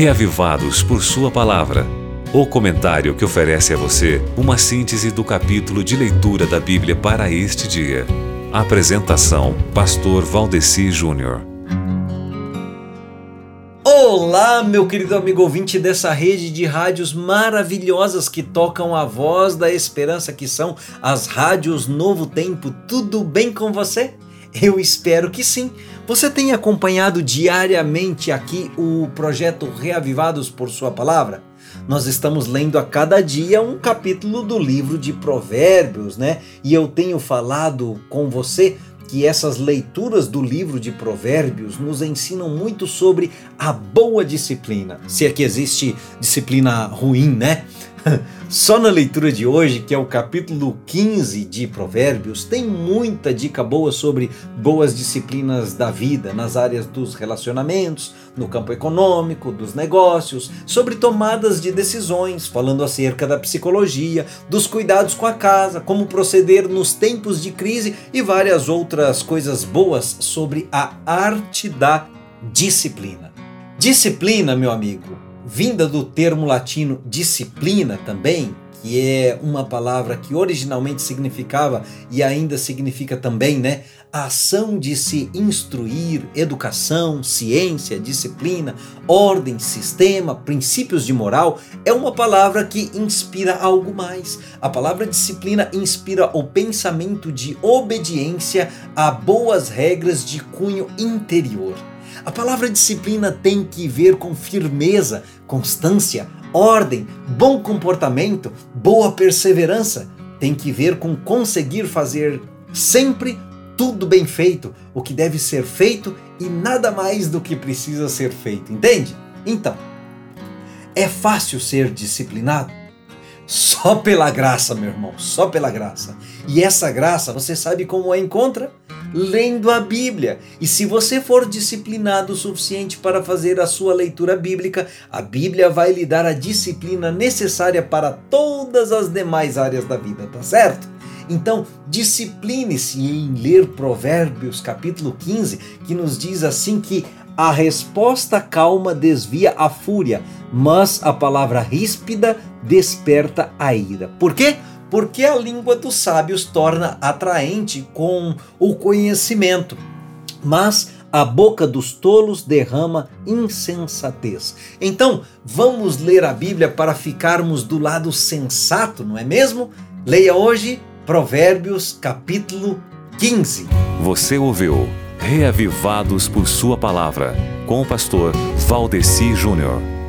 Reavivados por Sua Palavra. O comentário que oferece a você uma síntese do capítulo de leitura da Bíblia para este dia. Apresentação: Pastor Valdeci Júnior. Olá, meu querido amigo ouvinte dessa rede de rádios maravilhosas que tocam a voz da esperança, que são as rádios Novo Tempo. Tudo bem com você? Eu espero que sim. Você tem acompanhado diariamente aqui o projeto Reavivados por Sua Palavra? Nós estamos lendo a cada dia um capítulo do livro de Provérbios, né? E eu tenho falado com você que essas leituras do livro de Provérbios nos ensinam muito sobre a boa disciplina. Se é que existe disciplina ruim, né? Só na leitura de hoje, que é o capítulo 15 de Provérbios, tem muita dica boa sobre boas disciplinas da vida, nas áreas dos relacionamentos, no campo econômico, dos negócios, sobre tomadas de decisões, falando acerca da psicologia, dos cuidados com a casa, como proceder nos tempos de crise e várias outras coisas boas sobre a arte da disciplina. Disciplina, meu amigo, vinda do termo latino disciplina também, que é uma palavra que originalmente significava e ainda significa também, né? A ação de se instruir, educação, ciência, disciplina, ordem, sistema, princípios de moral, é uma palavra que inspira algo mais. A palavra disciplina inspira o pensamento de obediência a boas regras de cunho interior. A palavra disciplina tem que ver com firmeza, constância, ordem, bom comportamento, boa perseverança. Tem que ver com conseguir fazer sempre tudo bem feito, o que deve ser feito e nada mais do que precisa ser feito, entende? Então, é fácil ser disciplinado? Só pela graça, meu irmão, só pela graça. E essa graça, você sabe como a encontra? Lendo a Bíblia. E se você for disciplinado o suficiente para fazer a sua leitura bíblica, a Bíblia vai lhe dar a disciplina necessária para todas as demais áreas da vida, tá certo? Então, discipline-se em ler Provérbios capítulo 15, que nos diz assim que a resposta calma desvia a fúria, mas a palavra ríspida desperta a ira. Por quê? Porque a língua dos sábios torna atraente com o conhecimento, mas a boca dos tolos derrama insensatez. Então, vamos ler a Bíblia para ficarmos do lado sensato, não é mesmo? Leia hoje Provérbios capítulo 15. Você ouviu Reavivados por Sua Palavra, com o pastor Valdeci Júnior.